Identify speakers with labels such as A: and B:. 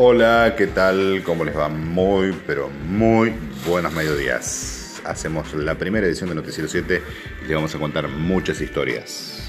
A: Hola, ¿qué tal? ¿Cómo les va? Muy, pero muy buenos mediodías. Hacemos la primera edición de Noticiero 7 y les vamos a contar muchas historias.